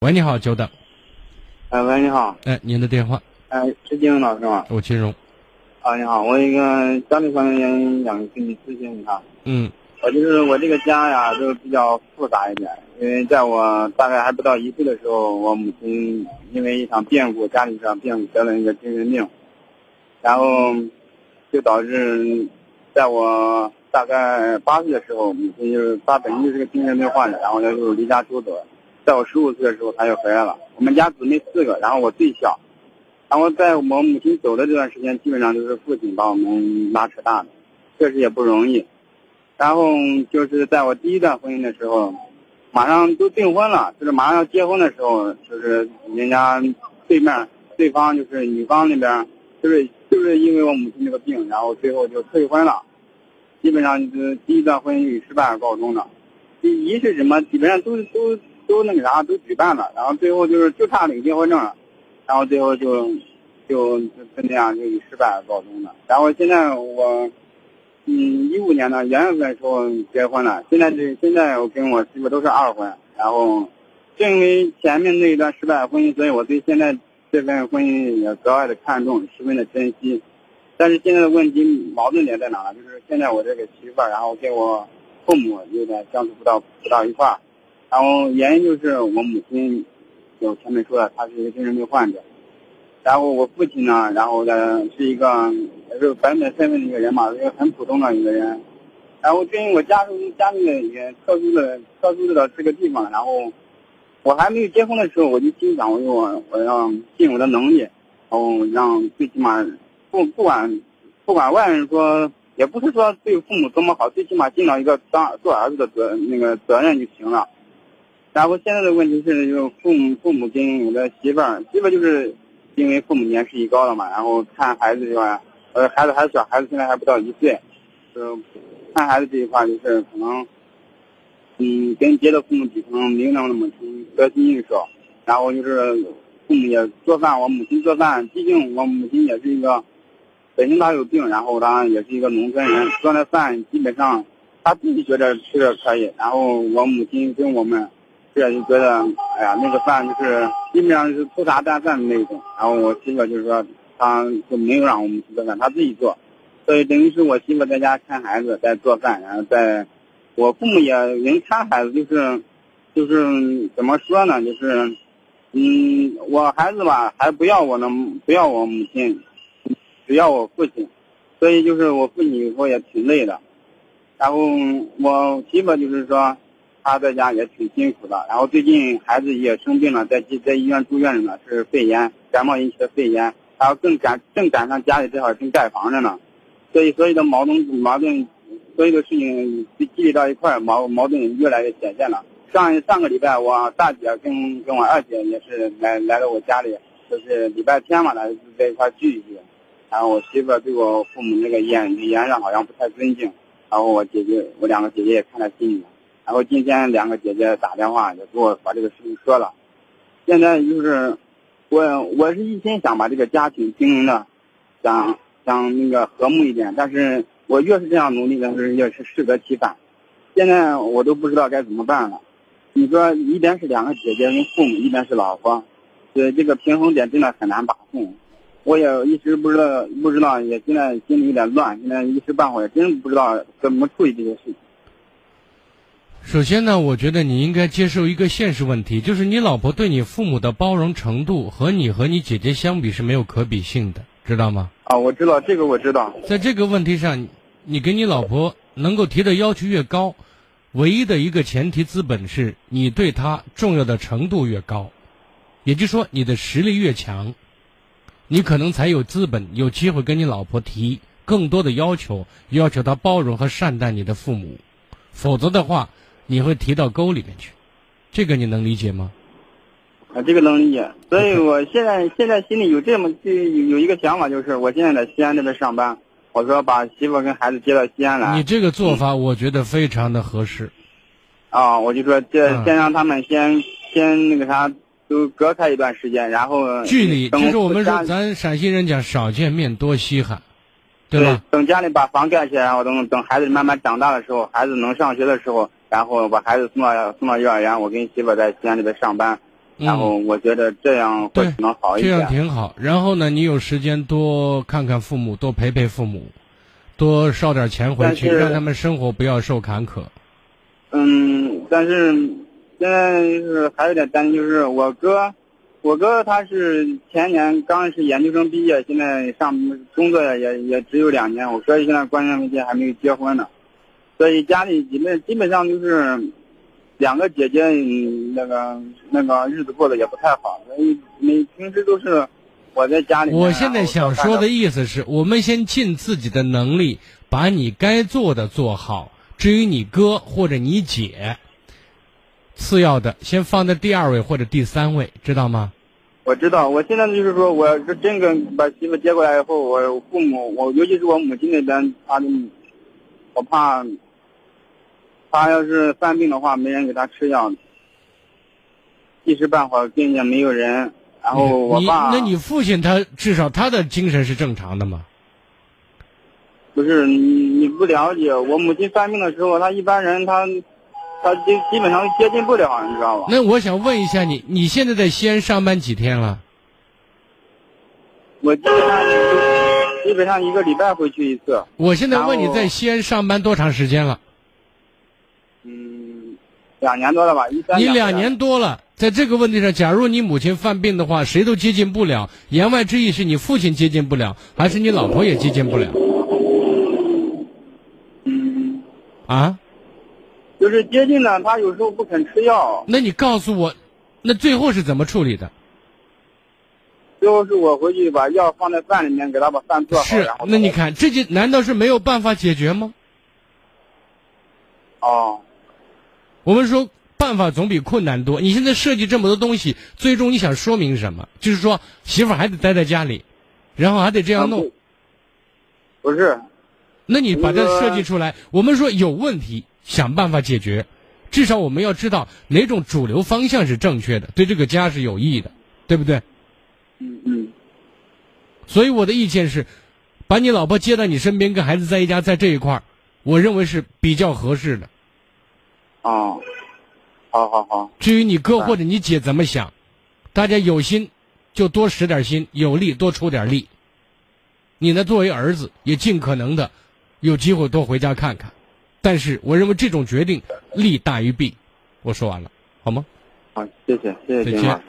喂，你好，久等。哎，喂，你好。哎，您的电话。哎，是金融老师吗？我金融。啊，你好，我一个家里方面原因想跟你咨询一下。嗯。我就是我这个家呀，就比较复杂一点，因为在我大概还不到一岁的时候，我母亲因为一场变故，家里上变故得了一个精神病，然后就导致在我大概八岁的时候，母亲就是她本身就是个精神病患者，然后她就离家出走。在我十五岁的时候，他就回来了。我们家姊妹四个，然后我最小。然后在我母亲走的这段时间，基本上都是父亲把我们拉扯大的，确实也不容易。然后就是在我第一段婚姻的时候，马上都订婚了，就是马上要结婚的时候，就是人家对面对方就是女方那边，就是就是因为我母亲这个病，然后最后就退婚了。基本上就是第一段婚姻以失败而告终的。一是什么？基本上都都。都那个啥，都举办了，然后最后就是就差领结婚证了，然后最后就就就那样就以失败告终了。然后现在我，嗯，一五年的元月份时候结婚了，现在这现在我跟我媳妇都是二婚。然后正因为前面那一段失败的婚姻，所以我对现在这份婚姻也格外的看重，十分的珍惜。但是现在的问题矛盾点在哪呢？就是现在我这个媳妇儿，然后跟我父母有点相处不到不到一块儿。然后原因就是我母亲，有前面说的，她是一个精神病患者。然后我父亲呢，然后呢是一个也是本本分分的一个人嘛，一个很普通的一个人。然后对于我家中家里也特殊的特殊的这个地方，然后我还没有结婚的时候，我就心想，我我我要尽我的能力，然后让最起码不不管不管外人说，也不是说对父母多么好，最起码尽到一个当做儿子的责那个责任就行了。然后现在的问题是，就是父母父母跟我的媳妇儿，媳妇儿就是因为父母年事已高了嘛，然后看孩子这块，呃，孩子还小，孩子现在还不到一岁，就看孩子这一块就是可能，嗯，跟别的父母比，可能没有那么母亲得心应手。然后就是父母也做饭，我母亲做饭，毕竟我母亲也是一个，本身她有病，然后她也是一个农村人，做的饭基本上她自己觉得吃着可以，然后我母亲跟我们。这就觉得，哎呀，那个饭就是基本上是粗茶淡饭的那种。然后我媳妇就是说，她就没有让我们去做饭，她自己做。所以等于是我媳妇在家看孩子，在做饭，然后在，我父母也人看孩子，就是就是怎么说呢？就是，嗯，我孩子吧，还不要我呢，不要我母亲，只要我父亲。所以就是我父亲有时候也挺累的。然后我媳妇就是说。他在家也挺辛苦的，然后最近孩子也生病了，在在医院住院着呢，是肺炎，感冒引起的肺炎，然后正赶正赶上家里这会儿正盖房着呢，所以所有的矛盾矛盾，所有的事情积积累到一块，矛矛盾越来越显现了。上上个礼拜，我大姐跟跟我二姐也是来来到我家里，就是礼拜天嘛，来在一块聚一聚，然后我媳妇对我父母那个言语言上好像不太尊敬，然后我姐姐我两个姐姐也看在心里。然后今天两个姐姐打电话也给我把这个事情说了，现在就是我我是一心想把这个家庭经营的，想想那个和睦一点，但是我越是这样努力，但是越是适得其反，现在我都不知道该怎么办了。你说一边是两个姐姐跟父母，一边是老婆，对这个平衡点真的很难把控。我也一直不知道不知道，也现在心里有点乱，现在一时半会儿真不知道怎么处理这些事情。首先呢，我觉得你应该接受一个现实问题，就是你老婆对你父母的包容程度和你和你姐姐相比是没有可比性的，知道吗？啊，我知道这个，我知道。在这个问题上，你给你老婆能够提的要求越高，唯一的一个前提资本是你对她重要的程度越高，也就是说你的实力越强，你可能才有资本有机会跟你老婆提更多的要求，要求她包容和善待你的父母，否则的话。你会提到沟里面去，这个你能理解吗？啊，这个能理解。所以我现在现在心里有这么就有一个想法，就是我现在在西安这边上班，我说把媳妇跟孩子接到西安来。你这个做法我觉得非常的合适。啊，我就说这先让他们先先那个啥，都隔开一段时间，然后距离就是我们说咱陕西人讲少见面多稀罕，对吧？等家里把房盖起来，然后等等孩子慢慢长大的时候，孩子能上学的时候。然后把孩子送到送到幼儿园，我跟媳妇在西安这边上班，然后我觉得这样会能好一点。这样挺好。然后呢，你有时间多看看父母，多陪陪父母，多捎点钱回去，让他们生活不要受坎坷。嗯，但是现在就是还有点担心，就是我哥，我哥他是前年刚是研究生毕业，现在上工作也也只有两年。我哥现在关键问题还没有结婚呢，所以家里基本基本上就是。两个姐姐，那个那个日子过得也不太好，每每平时都是我在家里。我现在想说的意思是我们先尽自己的能力，把你该做的做好。至于你哥或者你姐，次要的先放在第二位或者第三位，知道吗？我知道，我现在就是说，我是真跟把媳妇接过来以后，我父母，我尤其是我母亲那边，他的，我怕。他要是犯病的话，没人给他吃药，一时半会儿病也没有人。然后我爸，那你父亲他至少他的精神是正常的吗？不是你你不了解，我母亲犯病的时候，他一般人他他基基本上接近不了，你知道吧？那我想问一下你，你现在在西安上班几天了？我基本上基本上一个礼拜回去一次。我现在问你在西安上班多长时间了？两年多了吧，一三。你两年多了，在这个问题上，假如你母亲犯病的话，谁都接近不了。言外之意是你父亲接近不了，还是你老婆也接近不了？嗯。啊？就是接近了，他有时候不肯吃药。那你告诉我，那最后是怎么处理的？最后是我回去把药放在饭里面，给他把饭做好。是，那你看，这就难道是没有办法解决吗？哦。我们说办法总比困难多。你现在设计这么多东西，最终你想说明什么？就是说媳妇还得待在家里，然后还得这样弄。不是，那你把它设计出来。我们说有问题，想办法解决。至少我们要知道哪种主流方向是正确的，对这个家是有益的，对不对？嗯嗯。所以我的意见是，把你老婆接到你身边，跟孩子在一家，在这一块儿，我认为是比较合适的。哦，好好好。至于你哥或者你姐怎么想，大家有心就多使点心，有力多出点力。你呢，作为儿子，也尽可能的有机会多回家看看。但是，我认为这种决定利大于弊。我说完了，好吗？好，谢谢，谢谢金老师。